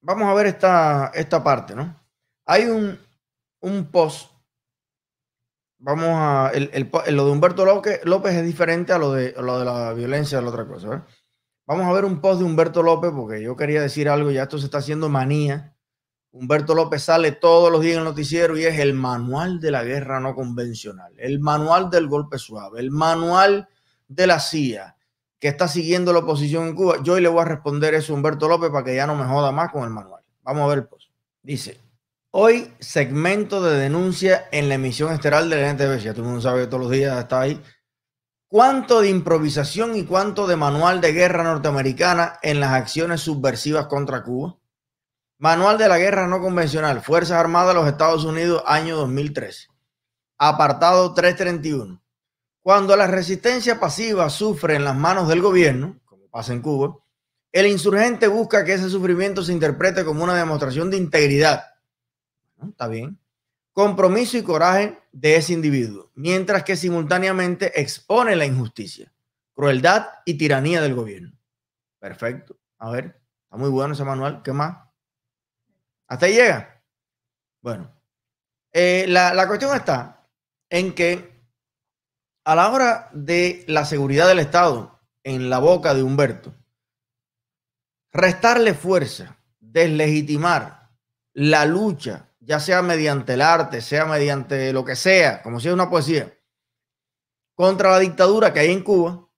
vamos a ver esta, esta parte, ¿no? Hay un, un post. Vamos a. El, lo de Humberto López, López, es diferente a lo de, lo de la violencia, a la otra cosa. Vamos a ver un post de Humberto López, porque yo quería decir algo, ya esto se está haciendo manía. Humberto López sale todos los días en el noticiero y es el manual de la guerra no convencional, el manual del golpe suave, el manual de la CIA que está siguiendo la oposición en Cuba. Yo hoy le voy a responder eso a Humberto López para que ya no me joda más con el manual. Vamos a ver post. Dice, hoy segmento de denuncia en la emisión esteral de la NTV. Ya todo el mundo sabe que todos los días está ahí. ¿Cuánto de improvisación y cuánto de manual de guerra norteamericana en las acciones subversivas contra Cuba? Manual de la Guerra No Convencional, Fuerzas Armadas de los Estados Unidos, año 2013. Apartado 331. Cuando la resistencia pasiva sufre en las manos del gobierno, como pasa en Cuba, el insurgente busca que ese sufrimiento se interprete como una demostración de integridad. Está bien. Compromiso y coraje de ese individuo, mientras que simultáneamente expone la injusticia, crueldad y tiranía del gobierno. Perfecto. A ver, está muy bueno ese manual. ¿Qué más? Hasta ahí llega. Bueno, eh, la, cuestión está en que a la hora de la seguridad del Estado en la boca de Humberto, restarle fuerza, deslegitimar la lucha, ya sea mediante el arte, sea mediante lo que sea, como si es una poesía, contra la dictadura que hay en Cuba,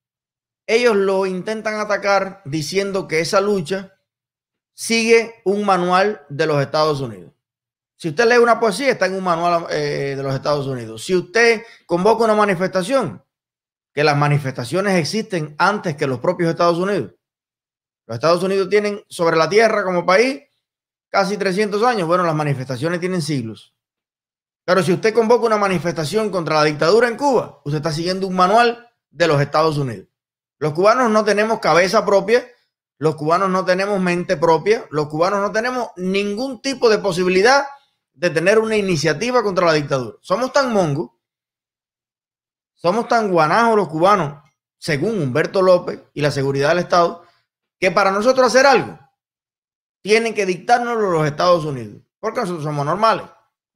ellos lo intentan atacar diciendo que esa lucha sigue un manual de los Estados Unidos. Si usted lee una poesía, está en un manual eh, de los Estados Unidos. Si usted convoca una manifestación, que las manifestaciones existen antes que los propios Estados Unidos. Los Estados Unidos tienen sobre la tierra como país casi 300 años. Bueno, las manifestaciones tienen siglos. Pero si usted convoca una manifestación contra la dictadura en Cuba, usted está siguiendo un manual de los Estados Unidos. Los cubanos no tenemos cabeza propia los cubanos no tenemos mente propia, los cubanos no tenemos ningún tipo de posibilidad de tener una iniciativa contra la dictadura. Somos tan mongos, somos tan guanajos los cubanos, según Humberto López y la seguridad del Estado, que para nosotros hacer algo, tienen que dictárnoslo los Estados Unidos, porque nosotros somos normales,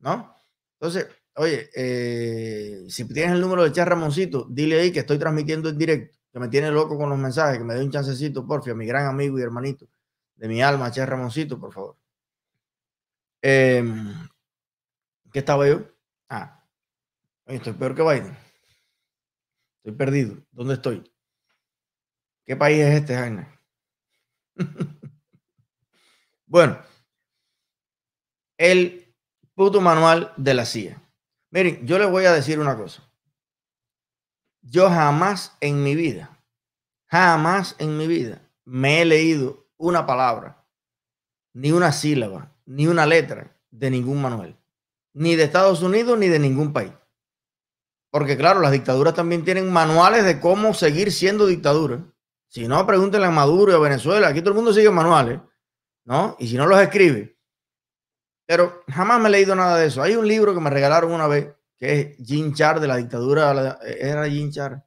¿no? Entonces, oye, eh, si tienes el número de Char Ramoncito, dile ahí que estoy transmitiendo en directo que me tiene loco con los mensajes, que me dé un chancecito, porfia, mi gran amigo y hermanito de mi alma, Che Ramoncito, por favor. Em, ¿Qué estaba yo? Ah, estoy peor que Biden. Estoy perdido. ¿Dónde estoy? ¿Qué país es este, Jaime? bueno, el puto manual de la CIA. Miren, yo les voy a decir una cosa. Yo jamás en mi vida, jamás en mi vida me he leído una palabra, ni una sílaba, ni una letra de ningún manual, ni de Estados Unidos ni de ningún país. Porque claro, las dictaduras también tienen manuales de cómo seguir siendo dictadura. Si no, pregúntenle a Maduro y a Venezuela. Aquí todo el mundo sigue manuales, ¿no? Y si no los escribe. Pero jamás me he leído nada de eso. Hay un libro que me regalaron una vez que es Jim Char de la dictadura, era Jim Char,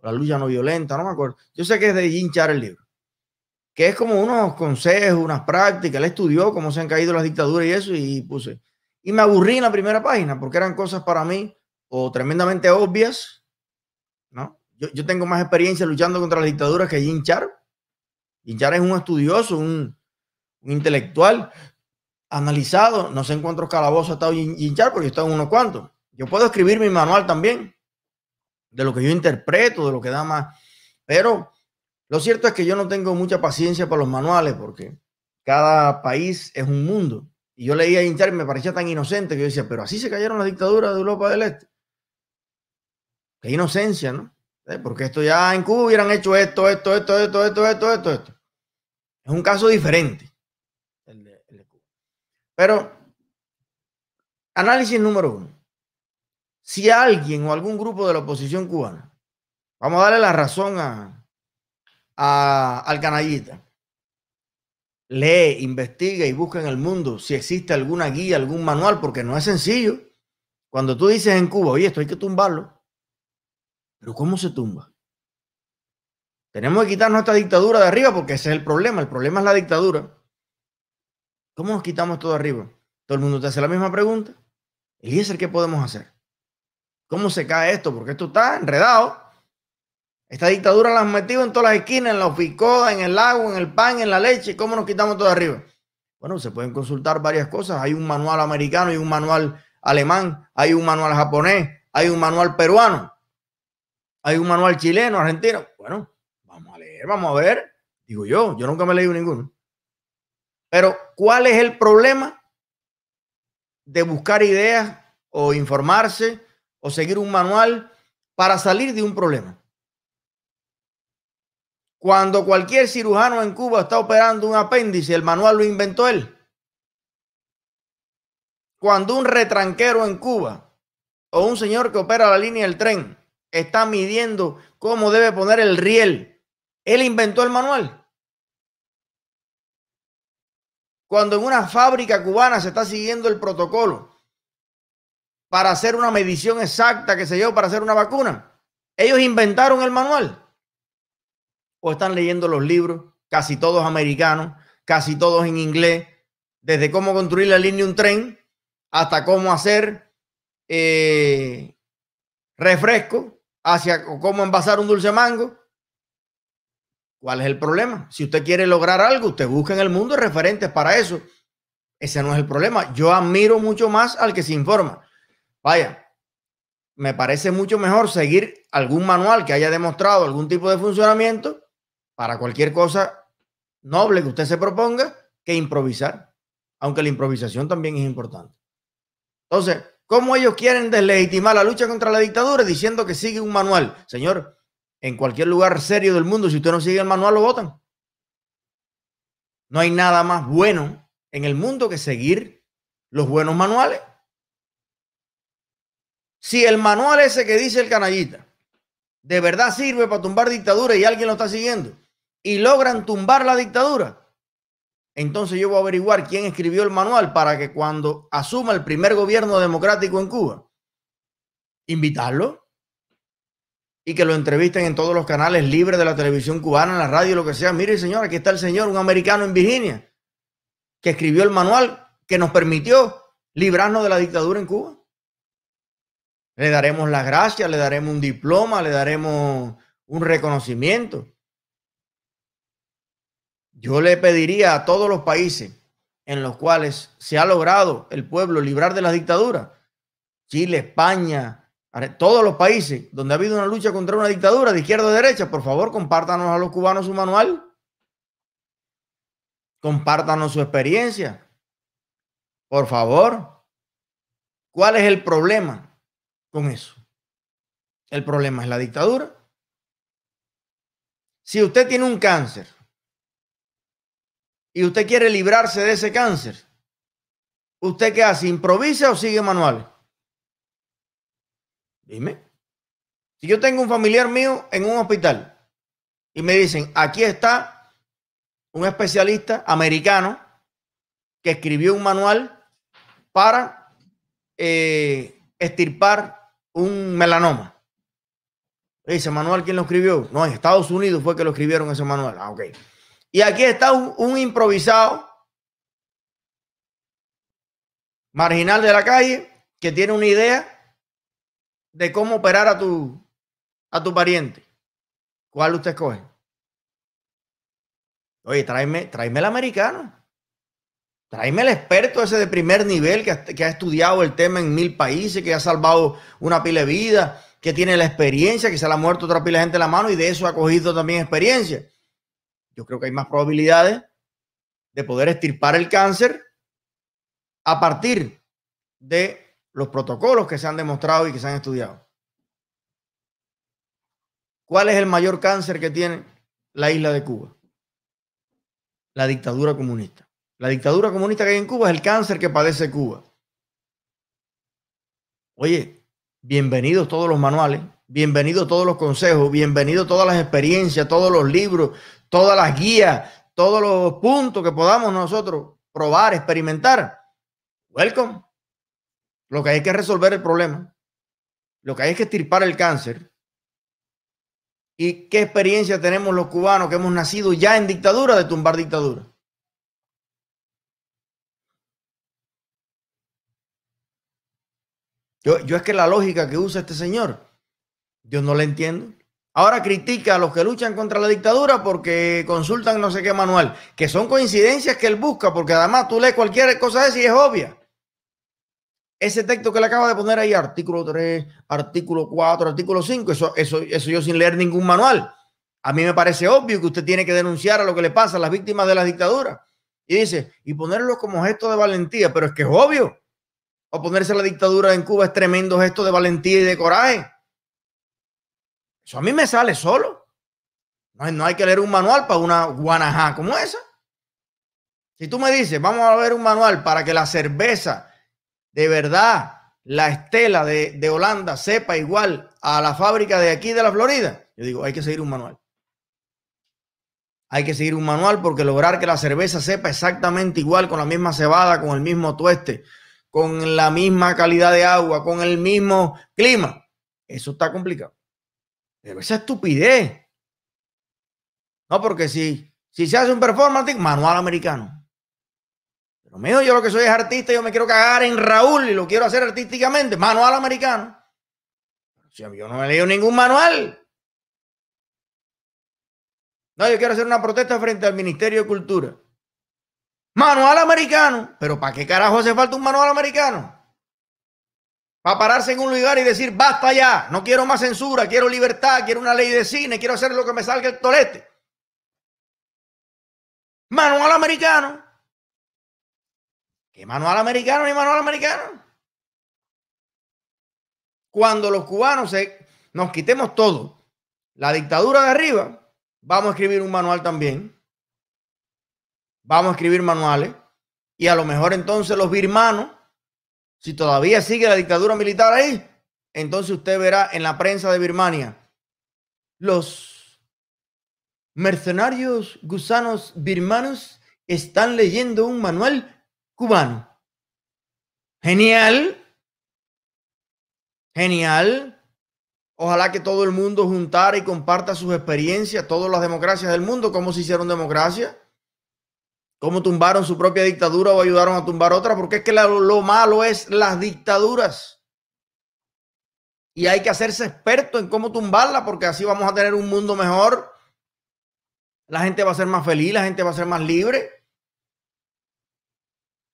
la lucha no violenta, no me acuerdo. Yo sé que es de Jim Char el libro, que es como unos consejos, unas prácticas. Él estudió cómo se han caído las dictaduras y eso, y puse. Y me aburrí en la primera página porque eran cosas para mí o tremendamente obvias, ¿no? Yo, yo tengo más experiencia luchando contra las dictaduras que Jim Char. Jim Char es un estudioso, un, intelectual analizado. No sé en cuántos calabozos ha estado Jim Char, porque está en unos cuantos yo puedo escribir mi manual también de lo que yo interpreto, de lo que da más. Pero lo cierto es que yo no tengo mucha paciencia para los manuales porque cada país es un mundo. Y yo leía hinchar y me parecía tan inocente que yo decía, pero así se cayeron las dictaduras de Europa del Este. Qué inocencia, ¿no? ¿Eh? Porque esto ya en Cuba hubieran hecho esto, esto, esto, esto, esto, esto, esto, esto. Es un caso diferente. El de, el de Cuba. Pero, análisis número uno si alguien o algún grupo de la oposición cubana, vamos a darle la razón a, al canallita, lee, investiga y busca en el mundo si existe alguna guía, algún manual, porque no es sencillo. Cuando tú dices en Cuba, oye, esto hay que tumbarlo, pero ¿cómo se tumba? Tenemos que quitar nuestra dictadura de arriba porque ese es el problema. El problema es la dictadura. ¿Cómo nos quitamos todo arriba? Todo el mundo te hace la misma pregunta. Eliezer, ¿qué podemos hacer? ¿Cómo se cae esto? Porque esto está enredado. Esta dictadura la han metido en todas las esquinas, en la oficoda, en el agua, en el pan, en la leche. ¿Cómo nos quitamos todo arriba? Bueno, se pueden consultar varias cosas. Hay un manual americano, hay un manual alemán, hay un manual japonés, hay un manual peruano, hay un manual chileno, argentino. Bueno, vamos a leer, vamos a ver. Digo yo, yo nunca me he leído ninguno. Pero, ¿cuál es el problema de buscar ideas o informarse o seguir un manual para salir de un problema? Cuando cualquier cirujano en Cuba está operando un apéndice, el manual lo inventó él. Cuando un retranquero en Cuba o un señor que opera la línea del tren está midiendo cómo debe poner el riel, él inventó el manual. Cuando en una fábrica cubana se está siguiendo el protocolo para hacer una medición exacta, que se yo, para hacer una vacuna, ellos inventaron el manual o están leyendo los libros, casi todos americanos, casi todos en inglés, desde cómo construir la línea de un tren hasta cómo hacer eh, refresco, hacia cómo envasar un dulce mango. ¿Cuál es el problema? Si usted quiere lograr algo, usted busca en el mundo referentes para eso. Ese no es el problema. Yo admiro mucho más al que se informa. Vaya, me parece mucho mejor seguir algún manual que haya demostrado algún tipo de funcionamiento para cualquier cosa noble que usted se proponga que improvisar, aunque la improvisación también es importante. Entonces, ¿cómo ellos quieren deslegitimar la lucha contra la dictadura diciendo que sigue un manual? Señor, en cualquier lugar serio del mundo, si usted no sigue el manual, lo votan. No hay nada más bueno en el mundo que seguir los buenos manuales. Si el manual ese que dice el canallita de verdad sirve para tumbar dictadura y alguien lo está siguiendo, y logran tumbar la dictadura, entonces yo voy a averiguar quién escribió el manual para que cuando asuma el primer gobierno democrático en Cuba, invitarlo y que lo entrevisten en todos los canales libres de la televisión cubana, en la radio, lo que sea. Mire, señor, aquí está el señor, un americano en Virginia, que escribió el manual que nos permitió librarnos de la dictadura en Cuba. Le daremos las gracias, le daremos un diploma, le daremos un reconocimiento. Yo le pediría a todos los países en los cuales se ha logrado el pueblo librar de la dictadura, Chile, España, todos los países donde ha habido una lucha contra una dictadura de izquierda a derecha, por favor, compártanos a los cubanos su manual. Compártanos su experiencia. Por favor. ¿Cuál es el problema con eso? El problema es la dictadura. Si usted tiene un cáncer, y usted quiere librarse de ese cáncer, ¿usted qué hace? ¿Improvisa o sigue manual? Dime. Si yo tengo un familiar mío en un hospital y me dicen, aquí está un especialista americano que escribió un manual para eh, estirpar un melanoma. Ese manual, ¿quién lo escribió? No, en Estados Unidos fue que lo escribieron ese manual. Ah, ok. Y aquí está un, improvisado marginal de la calle que tiene una idea de cómo operar a tu, a tu pariente. ¿Cuál usted escoge? Oye, tráeme, tráeme el americano. Tráeme el experto ese de primer nivel que ha, que ha, estudiado el tema en mil países, que ha salvado una pila de vida, que tiene la experiencia, que se le ha muerto otra pila de gente en la mano y de eso ha cogido también experiencia yo creo que hay más probabilidades de poder estirpar el cáncer a partir de los protocolos que se han demostrado y que se han estudiado. ¿Cuál es el mayor cáncer que tiene la isla de Cuba? La dictadura comunista. La dictadura comunista que hay en Cuba es el cáncer que padece Cuba. Oye, bienvenidos todos los manuales, bienvenidos todos los consejos, bienvenidos todas las experiencias, todos los libros, todas las guías, todos los puntos que podamos nosotros probar, experimentar. Welcome. Lo que hay que resolver el problema. Lo que hay es que estirpar el cáncer. ¿Y qué experiencia tenemos los cubanos que hemos nacido ya en dictadura de tumbar dictadura? Yo, yo es que la lógica que usa este señor, yo no la entiendo. Ahora critica a los que luchan contra la dictadura porque consultan no sé qué manual, que son coincidencias que él busca, porque además tú lees cualquier cosa de esa y es obvia. Ese texto que le acaba de poner ahí, artículo 3, artículo 4, artículo 5, eso, eso, eso yo sin leer ningún manual. A mí me parece obvio que usted tiene que denunciar a lo que le pasa a las víctimas de la dictadura. Y dice, y ponerlo como gesto de valentía, pero es que es obvio. Oponerse a la dictadura en Cuba es tremendo gesto de valentía y de coraje. Eso a mí me sale solo. No, hay que leer un manual para una guanajá como esa. Si tú me dices, vamos a ver un manual para que la cerveza de verdad, la estela de, de Holanda sepa igual a la fábrica de aquí de la Florida, yo digo, hay que seguir un manual. Hay que seguir un manual porque lograr que la cerveza sepa exactamente igual, con la misma cebada, con el mismo tueste, con la misma calidad de agua, con el mismo clima, eso está complicado. Pero esa estupidez. No, porque si, si se hace un performance, manual americano. Pero mío, yo lo que soy es artista, yo me quiero cagar en Raúl y lo quiero hacer artísticamente, manual americano. Yo no he leído ningún manual. No, yo quiero hacer una protesta frente al Ministerio de Cultura. Manual americano. Pero ¿para qué carajo hace falta un manual americano? Para pararse en un lugar y decir, basta ya, no quiero más censura, quiero libertad, quiero una ley de cine, quiero hacer lo que me salga el tolete. Manual americano. ¿Qué manual americano ni manual americano? Cuando los cubanos se, nos quitemos todo, la dictadura de arriba, vamos a escribir un manual también. Vamos a escribir manuales. Y a lo mejor entonces los birmanos si todavía sigue la dictadura militar ahí, entonces usted verá en la prensa de Birmania los mercenarios gusanos birmanos están leyendo un manual cubano. Genial. Genial. Ojalá que todo el mundo juntara y comparta sus experiencias, todas las democracias del mundo, cómo se hicieron democracia cómo tumbaron su propia dictadura o ayudaron a tumbar otra, porque es que lo, malo es las dictaduras. Y hay que hacerse experto en cómo tumbarla, porque así vamos a tener un mundo mejor. La gente va a ser más feliz, la gente va a ser más libre.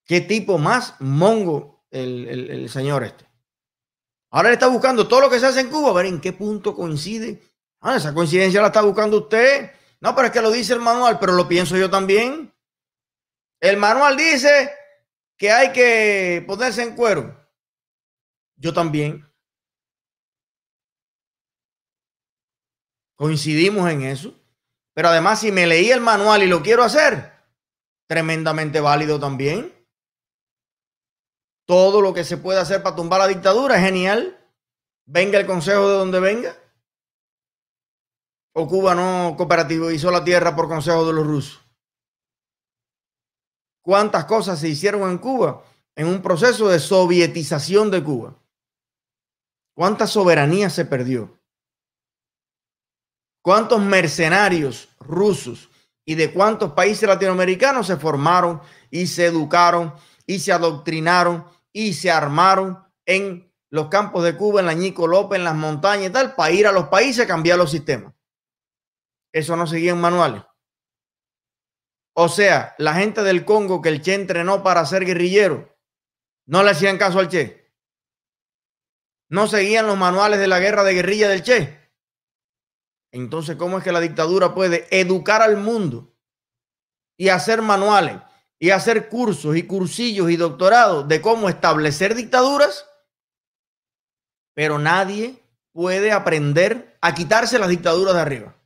¿Qué tipo más mongo el, el señor este? Ahora le está buscando todo lo que se hace en Cuba, a ver en qué punto coincide. Ah, esa coincidencia la está buscando usted. No, pero es que lo dice el manual, pero lo pienso yo también. El manual dice que hay que ponerse en cuero. Yo también. Coincidimos en eso. Pero además, si me leí el manual y lo quiero hacer, tremendamente válido también. Todo lo que se puede hacer para tumbar la dictadura es genial. Venga el consejo de donde venga. O Cuba no cooperativo hizo la tierra por consejo de los rusos cuántas cosas se hicieron en Cuba en un proceso de sovietización de Cuba. ¿Cuánta soberanía se perdió? ¿Cuántos mercenarios rusos y de cuántos países latinoamericanos se formaron y se educaron y se adoctrinaron y se armaron en los campos de Cuba, en la Ñico López, en las montañas y tal, para ir a los países a cambiar los sistemas? Eso no seguía en manuales. O sea, la gente del Congo que el Che entrenó para ser guerrillero, no le hacían caso al Che. No seguían los manuales de la guerra de guerrilla del Che. Entonces, ¿cómo es que la dictadura puede educar al mundo y hacer manuales y hacer cursos y cursillos y doctorados de cómo establecer dictaduras? Pero nadie puede aprender a quitarse las dictaduras de arriba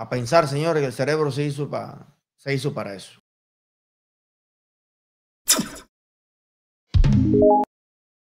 a pensar, señores, que el cerebro se hizo, pa, se hizo para eso.